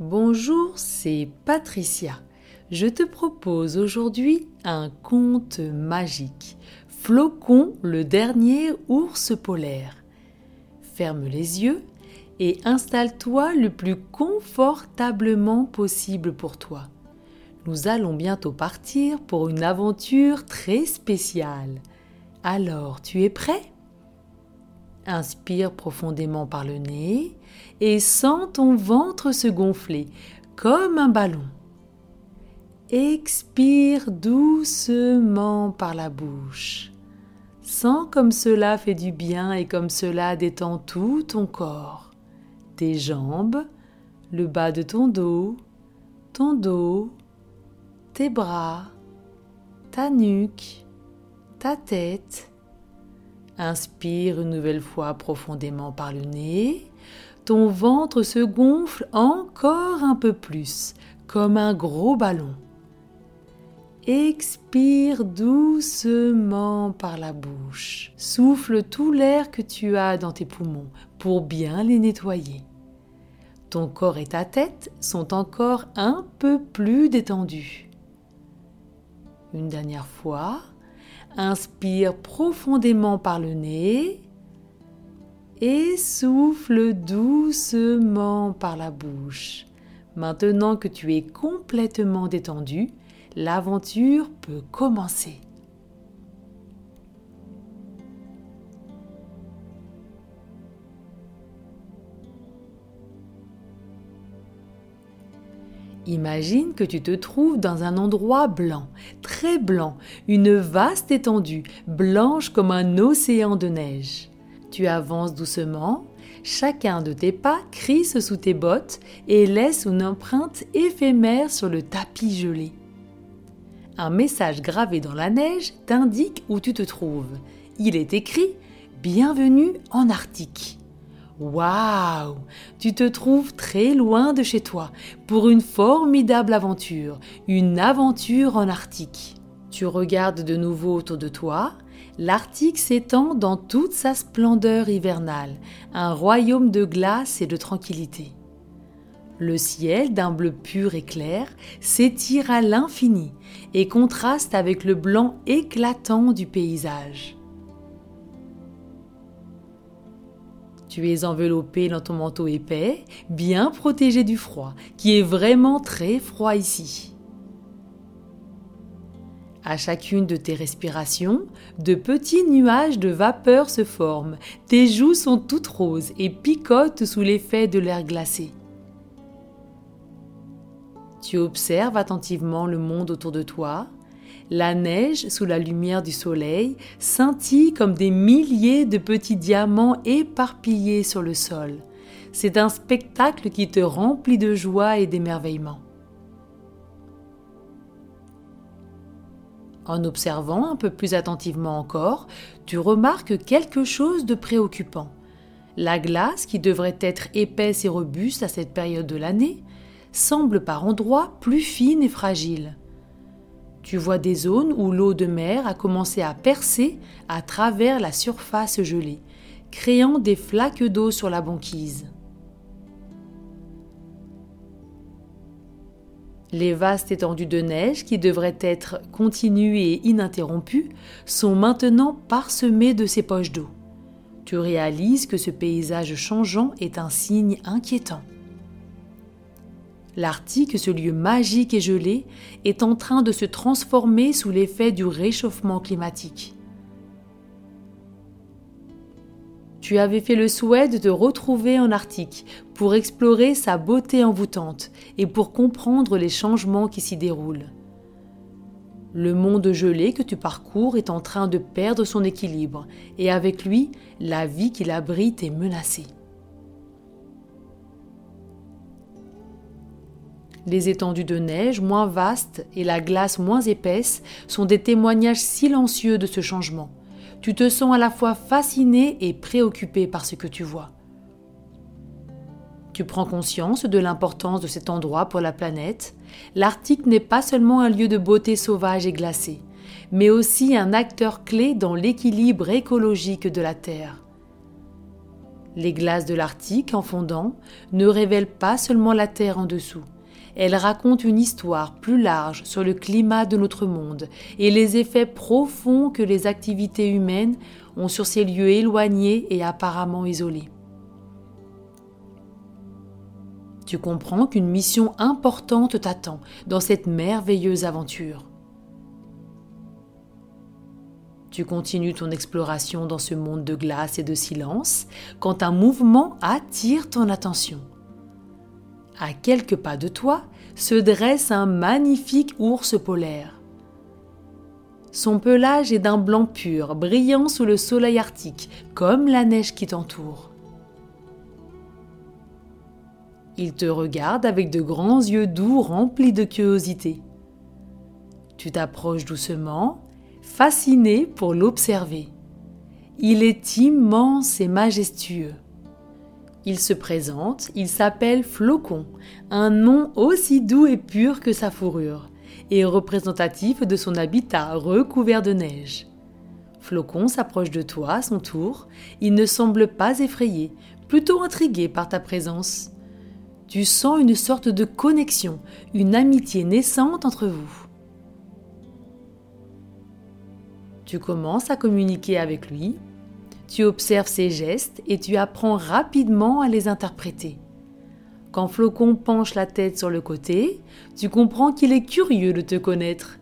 Bonjour, c'est Patricia. Je te propose aujourd'hui un conte magique. Flocon, le dernier ours polaire. Ferme les yeux et installe-toi le plus confortablement possible pour toi. Nous allons bientôt partir pour une aventure très spéciale. Alors, tu es prêt? Inspire profondément par le nez et sens ton ventre se gonfler comme un ballon. Expire doucement par la bouche. Sens comme cela fait du bien et comme cela détend tout ton corps. Tes jambes, le bas de ton dos, ton dos, tes bras, ta nuque, ta tête Inspire une nouvelle fois profondément par le nez. Ton ventre se gonfle encore un peu plus, comme un gros ballon. Expire doucement par la bouche. Souffle tout l'air que tu as dans tes poumons pour bien les nettoyer. Ton corps et ta tête sont encore un peu plus détendus. Une dernière fois, Inspire profondément par le nez et souffle doucement par la bouche. Maintenant que tu es complètement détendu, l'aventure peut commencer. Imagine que tu te trouves dans un endroit blanc, très blanc, une vaste étendue, blanche comme un océan de neige. Tu avances doucement, chacun de tes pas crisse sous tes bottes et laisse une empreinte éphémère sur le tapis gelé. Un message gravé dans la neige t'indique où tu te trouves. Il est écrit Bienvenue en Arctique. Waouh Tu te trouves très loin de chez toi pour une formidable aventure, une aventure en Arctique. Tu regardes de nouveau autour de toi. L'Arctique s'étend dans toute sa splendeur hivernale, un royaume de glace et de tranquillité. Le ciel, d'un bleu pur et clair, s'étire à l'infini et contraste avec le blanc éclatant du paysage. Tu es enveloppé dans ton manteau épais, bien protégé du froid, qui est vraiment très froid ici. À chacune de tes respirations, de petits nuages de vapeur se forment. Tes joues sont toutes roses et picotent sous l'effet de l'air glacé. Tu observes attentivement le monde autour de toi, la neige, sous la lumière du soleil, scintille comme des milliers de petits diamants éparpillés sur le sol. C'est un spectacle qui te remplit de joie et d'émerveillement. En observant un peu plus attentivement encore, tu remarques quelque chose de préoccupant. La glace, qui devrait être épaisse et robuste à cette période de l'année, semble par endroits plus fine et fragile. Tu vois des zones où l'eau de mer a commencé à percer à travers la surface gelée, créant des flaques d'eau sur la banquise. Les vastes étendues de neige, qui devraient être continues et ininterrompues, sont maintenant parsemées de ces poches d'eau. Tu réalises que ce paysage changeant est un signe inquiétant. L'Arctique, ce lieu magique et gelé, est en train de se transformer sous l'effet du réchauffement climatique. Tu avais fait le souhait de te retrouver en Arctique pour explorer sa beauté envoûtante et pour comprendre les changements qui s'y déroulent. Le monde gelé que tu parcours est en train de perdre son équilibre et avec lui, la vie qu'il abrite est menacée. Les étendues de neige moins vastes et la glace moins épaisse sont des témoignages silencieux de ce changement. Tu te sens à la fois fasciné et préoccupé par ce que tu vois. Tu prends conscience de l'importance de cet endroit pour la planète. L'Arctique n'est pas seulement un lieu de beauté sauvage et glacée, mais aussi un acteur clé dans l'équilibre écologique de la Terre. Les glaces de l'Arctique, en fondant, ne révèlent pas seulement la Terre en dessous. Elles racontent une histoire plus large sur le climat de notre monde et les effets profonds que les activités humaines ont sur ces lieux éloignés et apparemment isolés. Tu comprends qu'une mission importante t'attend dans cette merveilleuse aventure. Tu continues ton exploration dans ce monde de glace et de silence quand un mouvement attire ton attention. À quelques pas de toi se dresse un magnifique ours polaire. Son pelage est d'un blanc pur, brillant sous le soleil arctique, comme la neige qui t'entoure. Il te regarde avec de grands yeux doux remplis de curiosité. Tu t'approches doucement fasciné pour l'observer. Il est immense et majestueux. Il se présente, il s'appelle Flocon, un nom aussi doux et pur que sa fourrure, et représentatif de son habitat recouvert de neige. Flocon s'approche de toi à son tour, il ne semble pas effrayé, plutôt intrigué par ta présence. Tu sens une sorte de connexion, une amitié naissante entre vous. Tu commences à communiquer avec lui, tu observes ses gestes et tu apprends rapidement à les interpréter. Quand Flocon penche la tête sur le côté, tu comprends qu'il est curieux de te connaître.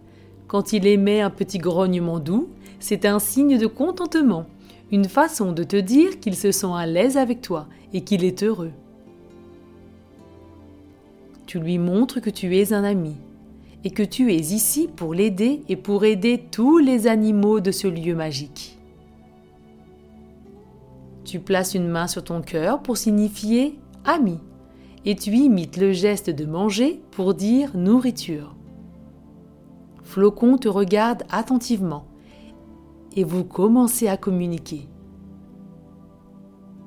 Quand il émet un petit grognement doux, c'est un signe de contentement, une façon de te dire qu'il se sent à l'aise avec toi et qu'il est heureux. Tu lui montres que tu es un ami, et que tu es ici pour l'aider et pour aider tous les animaux de ce lieu magique. Tu places une main sur ton cœur pour signifier ami et tu imites le geste de manger pour dire nourriture. Flocon te regarde attentivement et vous commencez à communiquer.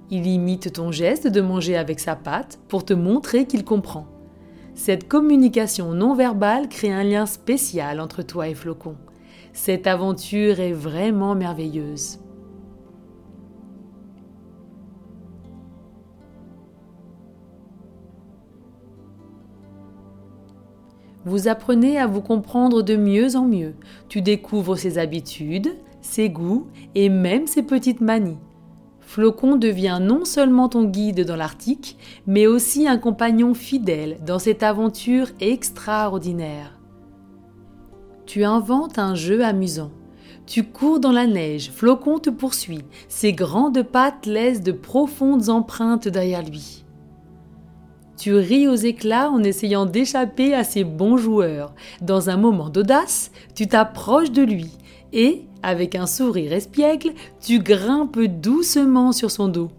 Il imite ton geste de manger avec sa patte pour te montrer qu'il comprend. Cette communication non verbale crée un lien spécial entre toi et Flocon. Cette aventure est vraiment merveilleuse. Vous apprenez à vous comprendre de mieux en mieux. Tu découvres ses habitudes, ses goûts et même ses petites manies. Flocon devient non seulement ton guide dans l'Arctique, mais aussi un compagnon fidèle dans cette aventure extraordinaire. Tu inventes un jeu amusant. Tu cours dans la neige, Flocon te poursuit, ses grandes pattes laissent de profondes empreintes derrière lui. Tu ris aux éclats en essayant d'échapper à ces bons joueurs. Dans un moment d'audace, tu t'approches de lui et, avec un sourire espiègle, tu grimpes doucement sur son dos.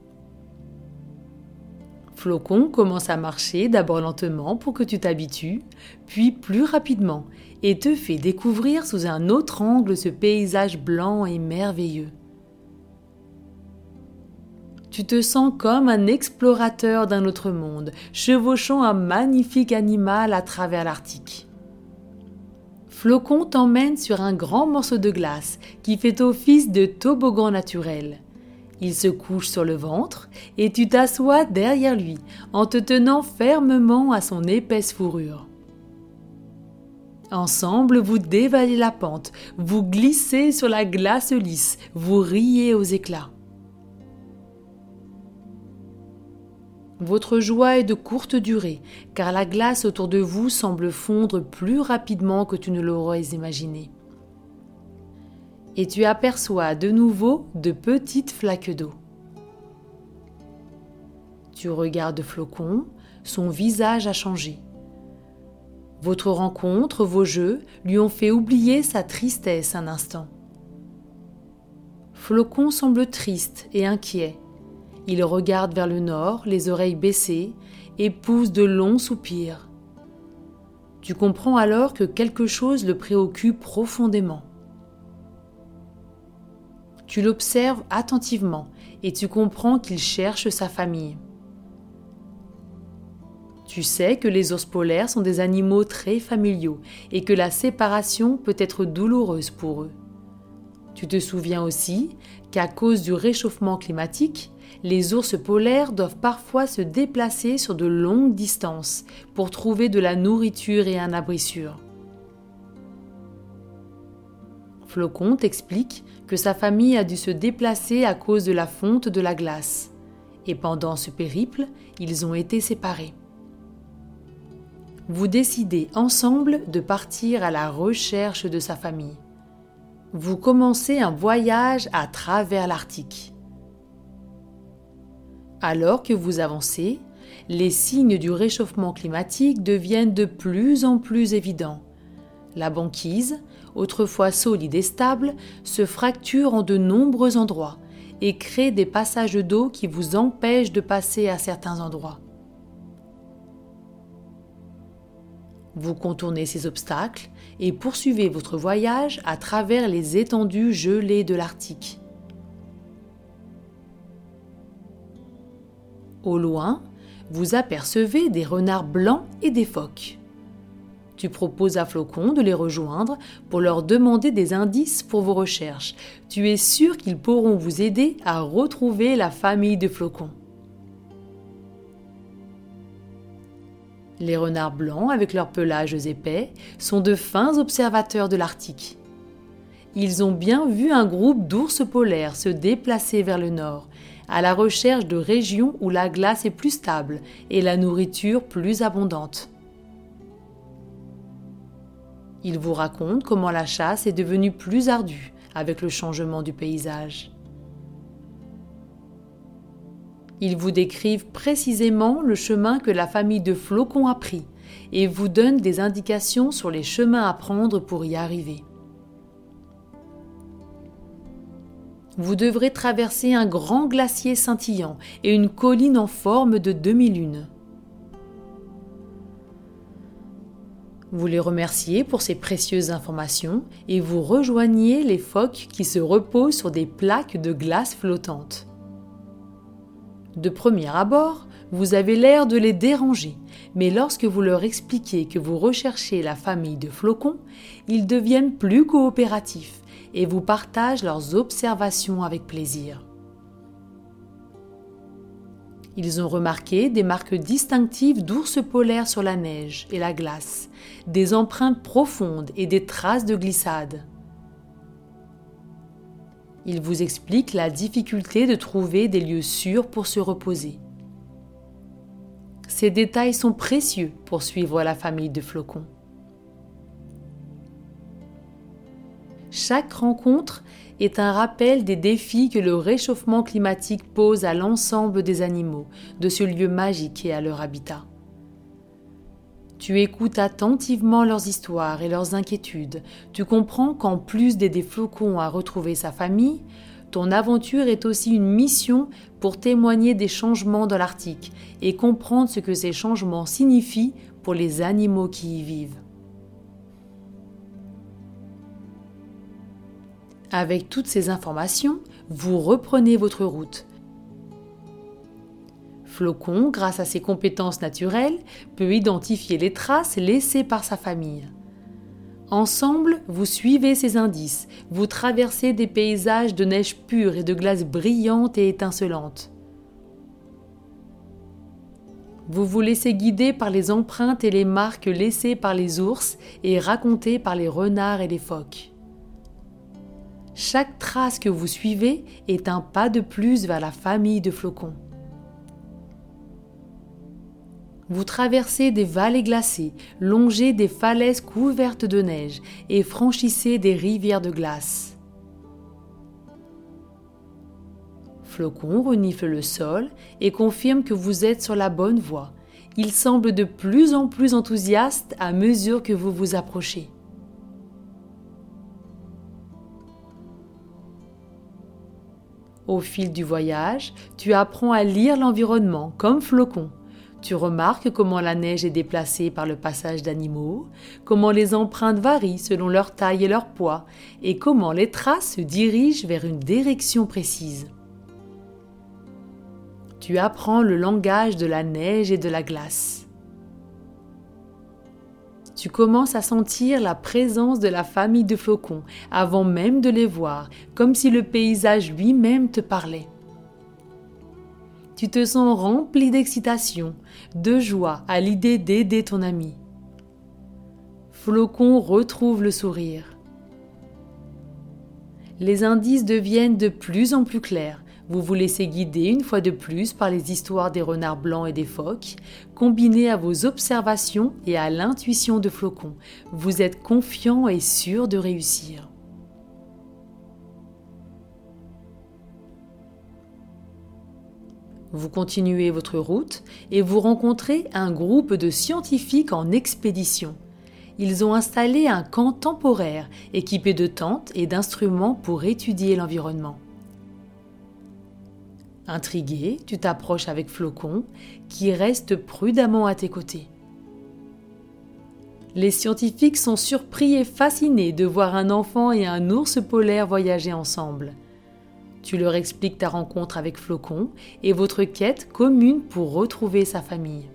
Flocon commence à marcher d'abord lentement pour que tu t'habitues, puis plus rapidement, et te fait découvrir sous un autre angle ce paysage blanc et merveilleux. Tu te sens comme un explorateur d'un autre monde, chevauchant un magnifique animal à travers l'Arctique. Flocon t'emmène sur un grand morceau de glace qui fait office de toboggan naturel. Il se couche sur le ventre et tu t'assois derrière lui en te tenant fermement à son épaisse fourrure. Ensemble, vous dévalez la pente, vous glissez sur la glace lisse, vous riez aux éclats. Votre joie est de courte durée, car la glace autour de vous semble fondre plus rapidement que tu ne l'aurais imaginé. Et tu aperçois de nouveau de petites flaques d'eau. Tu regardes Flocon, son visage a changé. Votre rencontre, vos jeux, lui ont fait oublier sa tristesse un instant. Flocon semble triste et inquiet. Il regarde vers le nord, les oreilles baissées, et pousse de longs soupirs. Tu comprends alors que quelque chose le préoccupe profondément. Tu l'observes attentivement et tu comprends qu'il cherche sa famille. Tu sais que les ours polaires sont des animaux très familiaux et que la séparation peut être douloureuse pour eux. Tu te souviens aussi qu'à cause du réchauffement climatique, les ours polaires doivent parfois se déplacer sur de longues distances pour trouver de la nourriture et un abri sûr. Flocon t'explique que sa famille a dû se déplacer à cause de la fonte de la glace, et pendant ce périple, ils ont été séparés. Vous décidez ensemble de partir à la recherche de sa famille. Vous commencez un voyage à travers l'Arctique. Alors que vous avancez, les signes du réchauffement climatique deviennent de plus en plus évidents. La banquise, autrefois solide et stable, se fracture en de nombreux endroits et crée des passages d'eau qui vous empêchent de passer à certains endroits. Vous contournez ces obstacles et poursuivez votre voyage à travers les étendues gelées de l'Arctique. Au loin, vous apercevez des renards blancs et des phoques. Tu proposes à Flocon de les rejoindre pour leur demander des indices pour vos recherches. Tu es sûr qu'ils pourront vous aider à retrouver la famille de Flocon. Les renards blancs, avec leurs pelages épais, sont de fins observateurs de l'Arctique. Ils ont bien vu un groupe d'ours polaires se déplacer vers le nord, à la recherche de régions où la glace est plus stable et la nourriture plus abondante. Il vous raconte comment la chasse est devenue plus ardue avec le changement du paysage. Ils vous décrivent précisément le chemin que la famille de flocons a pris et vous donnent des indications sur les chemins à prendre pour y arriver. Vous devrez traverser un grand glacier scintillant et une colline en forme de demi-lune. Vous les remerciez pour ces précieuses informations et vous rejoignez les phoques qui se reposent sur des plaques de glace flottantes. De premier abord, vous avez l'air de les déranger, mais lorsque vous leur expliquez que vous recherchez la famille de flocons, ils deviennent plus coopératifs et vous partagent leurs observations avec plaisir. Ils ont remarqué des marques distinctives d'ours polaires sur la neige et la glace, des empreintes profondes et des traces de glissade. Ils vous expliquent la difficulté de trouver des lieux sûrs pour se reposer. Ces détails sont précieux pour suivre la famille de flocons. Chaque rencontre est un rappel des défis que le réchauffement climatique pose à l'ensemble des animaux de ce lieu magique et à leur habitat. Tu écoutes attentivement leurs histoires et leurs inquiétudes. Tu comprends qu'en plus d'aider Flocon à retrouver sa famille, ton aventure est aussi une mission pour témoigner des changements dans l'Arctique et comprendre ce que ces changements signifient pour les animaux qui y vivent. Avec toutes ces informations, vous reprenez votre route. Flocon, grâce à ses compétences naturelles, peut identifier les traces laissées par sa famille. Ensemble, vous suivez ces indices, vous traversez des paysages de neige pure et de glace brillante et étincelante. Vous vous laissez guider par les empreintes et les marques laissées par les ours et racontées par les renards et les phoques. Chaque trace que vous suivez est un pas de plus vers la famille de flocons. Vous traversez des vallées glacées, longez des falaises couvertes de neige et franchissez des rivières de glace. Flocon renifle le sol et confirme que vous êtes sur la bonne voie. Il semble de plus en plus enthousiaste à mesure que vous vous approchez. Au fil du voyage, tu apprends à lire l'environnement comme flocon. Tu remarques comment la neige est déplacée par le passage d'animaux, comment les empreintes varient selon leur taille et leur poids, et comment les traces se dirigent vers une direction précise. Tu apprends le langage de la neige et de la glace. Tu commences à sentir la présence de la famille de flocons avant même de les voir, comme si le paysage lui-même te parlait. Tu te sens rempli d'excitation, de joie à l'idée d'aider ton ami. Flocon retrouve le sourire. Les indices deviennent de plus en plus clairs. Vous vous laissez guider une fois de plus par les histoires des renards blancs et des phoques, combinées à vos observations et à l'intuition de Flocon. Vous êtes confiant et sûr de réussir. Vous continuez votre route et vous rencontrez un groupe de scientifiques en expédition. Ils ont installé un camp temporaire équipé de tentes et d'instruments pour étudier l'environnement. Intrigué, tu t'approches avec Flocon, qui reste prudemment à tes côtés. Les scientifiques sont surpris et fascinés de voir un enfant et un ours polaire voyager ensemble. Tu leur expliques ta rencontre avec Flocon et votre quête commune pour retrouver sa famille.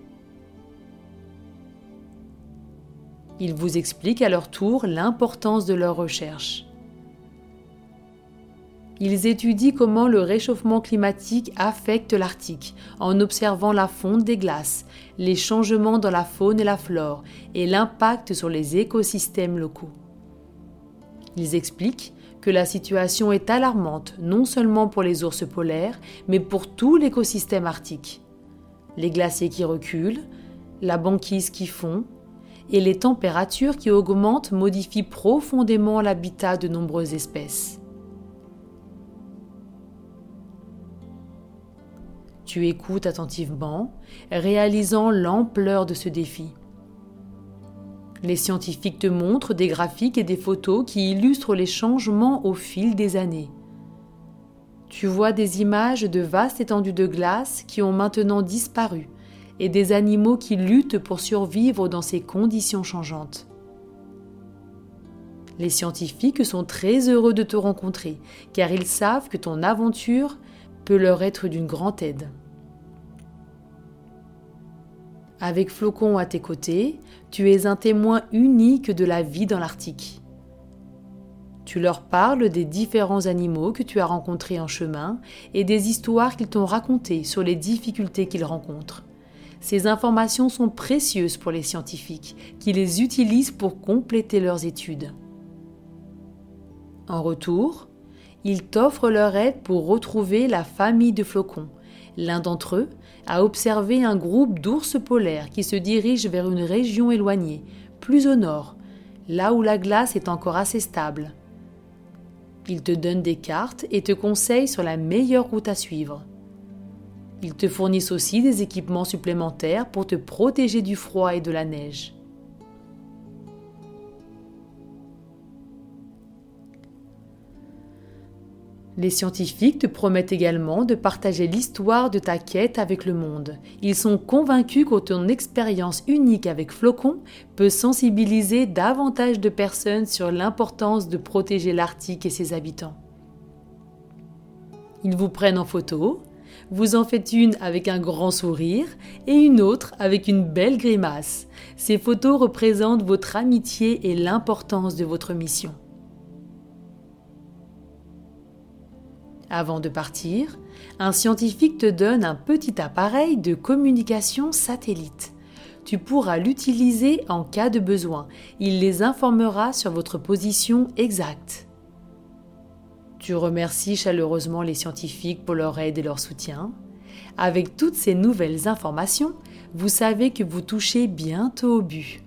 Ils vous expliquent à leur tour l'importance de leur recherche. Ils étudient comment le réchauffement climatique affecte l'Arctique en observant la fonte des glaces, les changements dans la faune et la flore et l'impact sur les écosystèmes locaux. Ils expliquent que la situation est alarmante non seulement pour les ours polaires, mais pour tout l'écosystème arctique. Les glaciers qui reculent, la banquise qui fond, et les températures qui augmentent modifient profondément l'habitat de nombreuses espèces. Tu écoutes attentivement, réalisant l'ampleur de ce défi. Les scientifiques te montrent des graphiques et des photos qui illustrent les changements au fil des années. Tu vois des images de vastes étendues de glace qui ont maintenant disparu et des animaux qui luttent pour survivre dans ces conditions changeantes. Les scientifiques sont très heureux de te rencontrer car ils savent que ton aventure peut leur être d'une grande aide. Avec Flocon à tes côtés, tu es un témoin unique de la vie dans l'Arctique. Tu leur parles des différents animaux que tu as rencontrés en chemin et des histoires qu'ils t'ont racontées sur les difficultés qu'ils rencontrent. Ces informations sont précieuses pour les scientifiques qui les utilisent pour compléter leurs études. En retour, ils t'offrent leur aide pour retrouver la famille de flocons. L'un d'entre eux a observé un groupe d'ours polaires qui se dirigent vers une région éloignée, plus au nord, là où la glace est encore assez stable. Il te donne des cartes et te conseille sur la meilleure route à suivre. Ils te fournissent aussi des équipements supplémentaires pour te protéger du froid et de la neige. Les scientifiques te promettent également de partager l'histoire de ta quête avec le monde. Ils sont convaincus que ton expérience unique avec Flocon peut sensibiliser davantage de personnes sur l'importance de protéger l'Arctique et ses habitants. Ils vous prennent en photo, vous en faites une avec un grand sourire et une autre avec une belle grimace. Ces photos représentent votre amitié et l'importance de votre mission. Avant de partir, un scientifique te donne un petit appareil de communication satellite. Tu pourras l'utiliser en cas de besoin. Il les informera sur votre position exacte. Tu remercies chaleureusement les scientifiques pour leur aide et leur soutien. Avec toutes ces nouvelles informations, vous savez que vous touchez bientôt au but.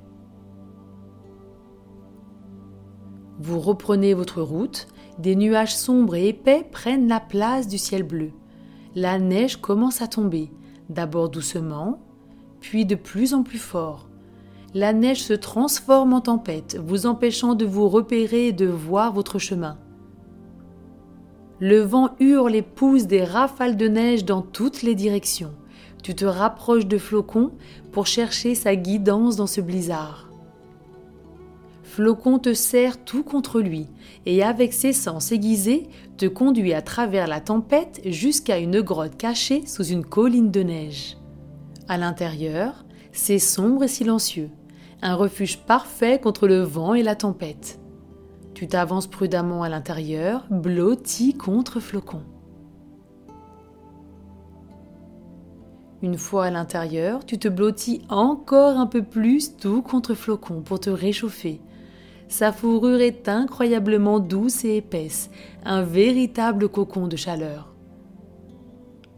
Vous reprenez votre route, des nuages sombres et épais prennent la place du ciel bleu. La neige commence à tomber, d'abord doucement, puis de plus en plus fort. La neige se transforme en tempête, vous empêchant de vous repérer et de voir votre chemin. Le vent hurle et pousse des rafales de neige dans toutes les directions. Tu te rapproches de Flocon pour chercher sa guidance dans ce blizzard. Flocon te serre tout contre lui et avec ses sens aiguisés te conduit à travers la tempête jusqu'à une grotte cachée sous une colline de neige. À l'intérieur, c'est sombre et silencieux. un refuge parfait contre le vent et la tempête. Tu t'avances prudemment à l'intérieur, blotti contre flocon. Une fois à l'intérieur, tu te blottis encore un peu plus tout contre flocon pour te réchauffer. Sa fourrure est incroyablement douce et épaisse, un véritable cocon de chaleur.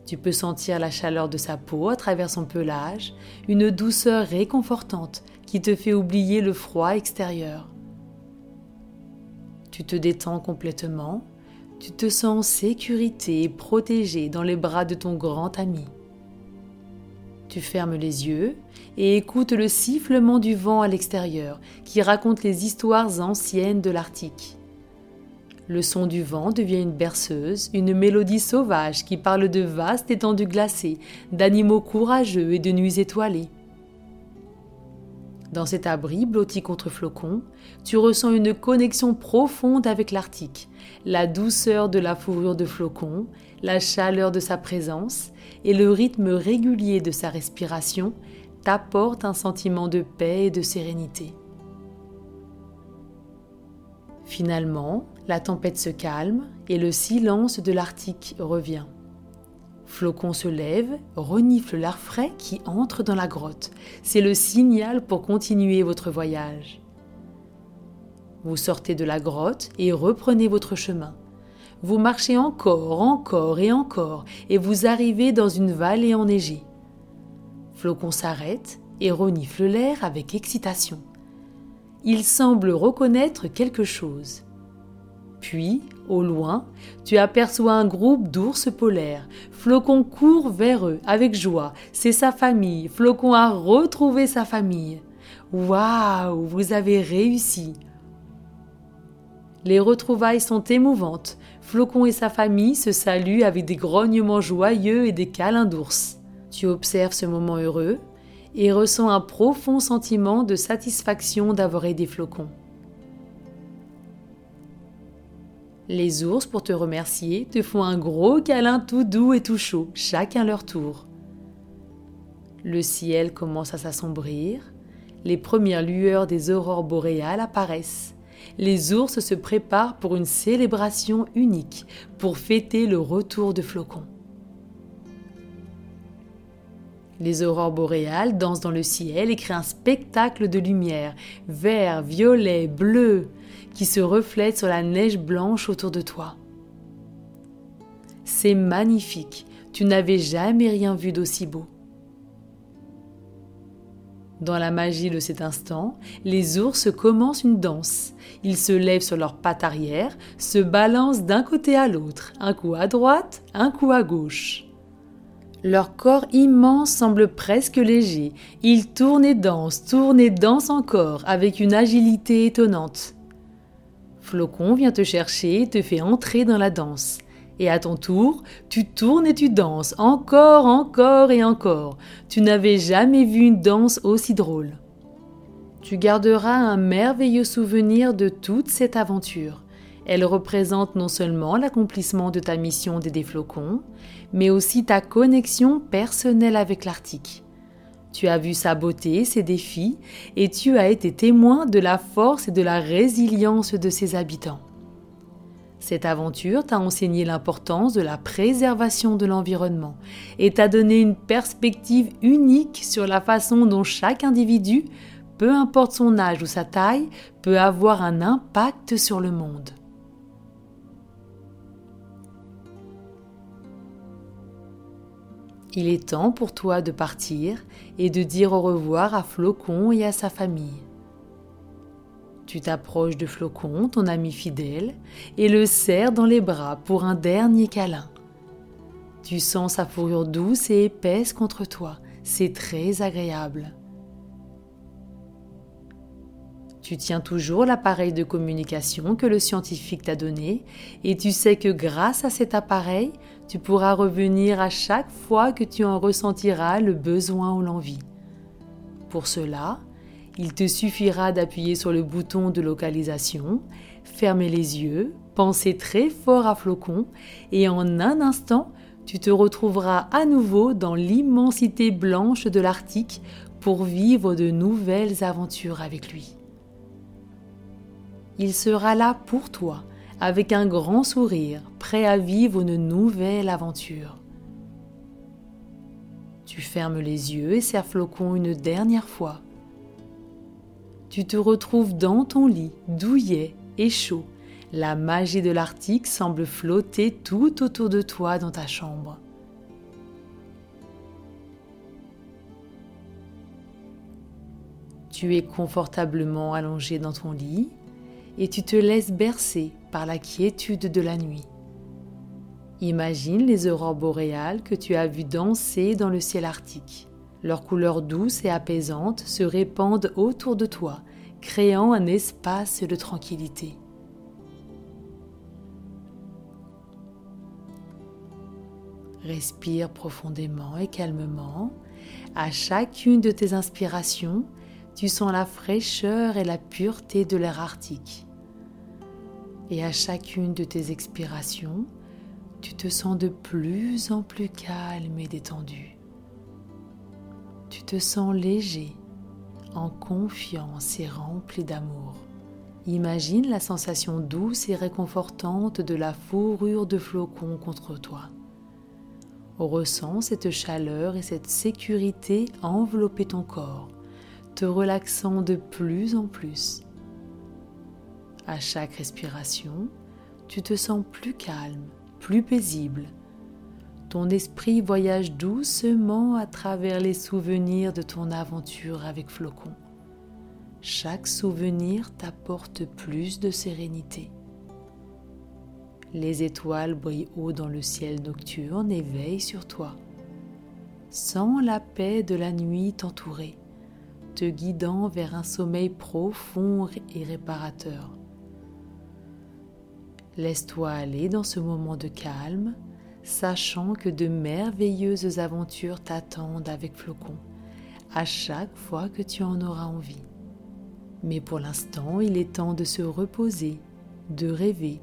Tu peux sentir la chaleur de sa peau à travers son pelage, une douceur réconfortante qui te fait oublier le froid extérieur. Tu te détends complètement, tu te sens en sécurité et protégé dans les bras de ton grand ami. Tu fermes les yeux et écoutes le sifflement du vent à l'extérieur qui raconte les histoires anciennes de l'Arctique. Le son du vent devient une berceuse, une mélodie sauvage qui parle de vastes étendues glacées, d'animaux courageux et de nuits étoilées. Dans cet abri blotti contre flocons, tu ressens une connexion profonde avec l'Arctique, la douceur de la fourrure de flocon, la chaleur de sa présence et le rythme régulier de sa respiration t'apportent un sentiment de paix et de sérénité. Finalement, la tempête se calme et le silence de l'Arctique revient. Flocon se lève, renifle l'air frais qui entre dans la grotte. C'est le signal pour continuer votre voyage. Vous sortez de la grotte et reprenez votre chemin. Vous marchez encore, encore et encore, et vous arrivez dans une vallée enneigée. Flocon s'arrête et renifle l'air avec excitation. Il semble reconnaître quelque chose. Puis, au loin, tu aperçois un groupe d'ours polaires. Flocon court vers eux avec joie. C'est sa famille. Flocon a retrouvé sa famille. Waouh, vous avez réussi. Les retrouvailles sont émouvantes. Flocon et sa famille se saluent avec des grognements joyeux et des câlins d'ours. Tu observes ce moment heureux et ressens un profond sentiment de satisfaction d'avoir aidé Flocon. Les ours, pour te remercier, te font un gros câlin tout doux et tout chaud, chacun leur tour. Le ciel commence à s'assombrir, les premières lueurs des aurores boréales apparaissent. Les ours se préparent pour une célébration unique, pour fêter le retour de Flocon. Les aurores boréales dansent dans le ciel et créent un spectacle de lumière, vert, violet, bleu qui se reflète sur la neige blanche autour de toi. C'est magnifique, tu n'avais jamais rien vu d'aussi beau. Dans la magie de cet instant, les ours commencent une danse. Ils se lèvent sur leurs pattes arrière, se balancent d'un côté à l'autre, un coup à droite, un coup à gauche. Leur corps immense semble presque léger. Ils tournent et dansent, tournent et dansent encore, avec une agilité étonnante. Flocon vient te chercher et te fait entrer dans la danse. Et à ton tour, tu tournes et tu danses, encore, encore et encore. Tu n'avais jamais vu une danse aussi drôle. Tu garderas un merveilleux souvenir de toute cette aventure. Elle représente non seulement l'accomplissement de ta mission d'aider Flocon, mais aussi ta connexion personnelle avec l'Arctique. Tu as vu sa beauté, ses défis, et tu as été témoin de la force et de la résilience de ses habitants. Cette aventure t'a enseigné l'importance de la préservation de l'environnement et t'a donné une perspective unique sur la façon dont chaque individu, peu importe son âge ou sa taille, peut avoir un impact sur le monde. Il est temps pour toi de partir et de dire au revoir à Flocon et à sa famille. Tu t'approches de Flocon, ton ami fidèle, et le serres dans les bras pour un dernier câlin. Tu sens sa fourrure douce et épaisse contre toi, c'est très agréable. Tu tiens toujours l'appareil de communication que le scientifique t'a donné et tu sais que grâce à cet appareil, tu pourras revenir à chaque fois que tu en ressentiras le besoin ou l'envie. Pour cela, il te suffira d'appuyer sur le bouton de localisation, fermer les yeux, penser très fort à Flocon et en un instant, tu te retrouveras à nouveau dans l'immensité blanche de l'Arctique pour vivre de nouvelles aventures avec lui. Il sera là pour toi, avec un grand sourire, prêt à vivre une nouvelle aventure. Tu fermes les yeux et serres Flocon une dernière fois. Tu te retrouves dans ton lit, douillet et chaud. La magie de l'Arctique semble flotter tout autour de toi dans ta chambre. Tu es confortablement allongé dans ton lit et tu te laisses bercer par la quiétude de la nuit. Imagine les aurores boréales que tu as vues danser dans le ciel arctique. Leurs couleurs douces et apaisantes se répandent autour de toi, créant un espace de tranquillité. Respire profondément et calmement. À chacune de tes inspirations, tu sens la fraîcheur et la pureté de l'air arctique. Et à chacune de tes expirations, tu te sens de plus en plus calme et détendu. Tu te sens léger, en confiance et rempli d'amour. Imagine la sensation douce et réconfortante de la fourrure de flocon contre toi. Ressens cette chaleur et cette sécurité envelopper ton corps te relaxant de plus en plus. À chaque respiration, tu te sens plus calme, plus paisible. Ton esprit voyage doucement à travers les souvenirs de ton aventure avec Flocon. Chaque souvenir t'apporte plus de sérénité. Les étoiles brillent haut dans le ciel nocturne et veillent sur toi. Sens la paix de la nuit t'entourer te guidant vers un sommeil profond et réparateur. Laisse-toi aller dans ce moment de calme, sachant que de merveilleuses aventures t'attendent avec Flocon, à chaque fois que tu en auras envie. Mais pour l'instant, il est temps de se reposer, de rêver,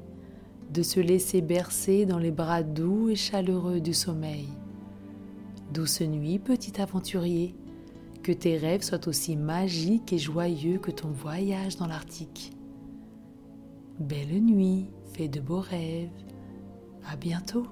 de se laisser bercer dans les bras doux et chaleureux du sommeil. Douce nuit, petit aventurier, que tes rêves soient aussi magiques et joyeux que ton voyage dans l'Arctique. Belle nuit, fais de beaux rêves. À bientôt.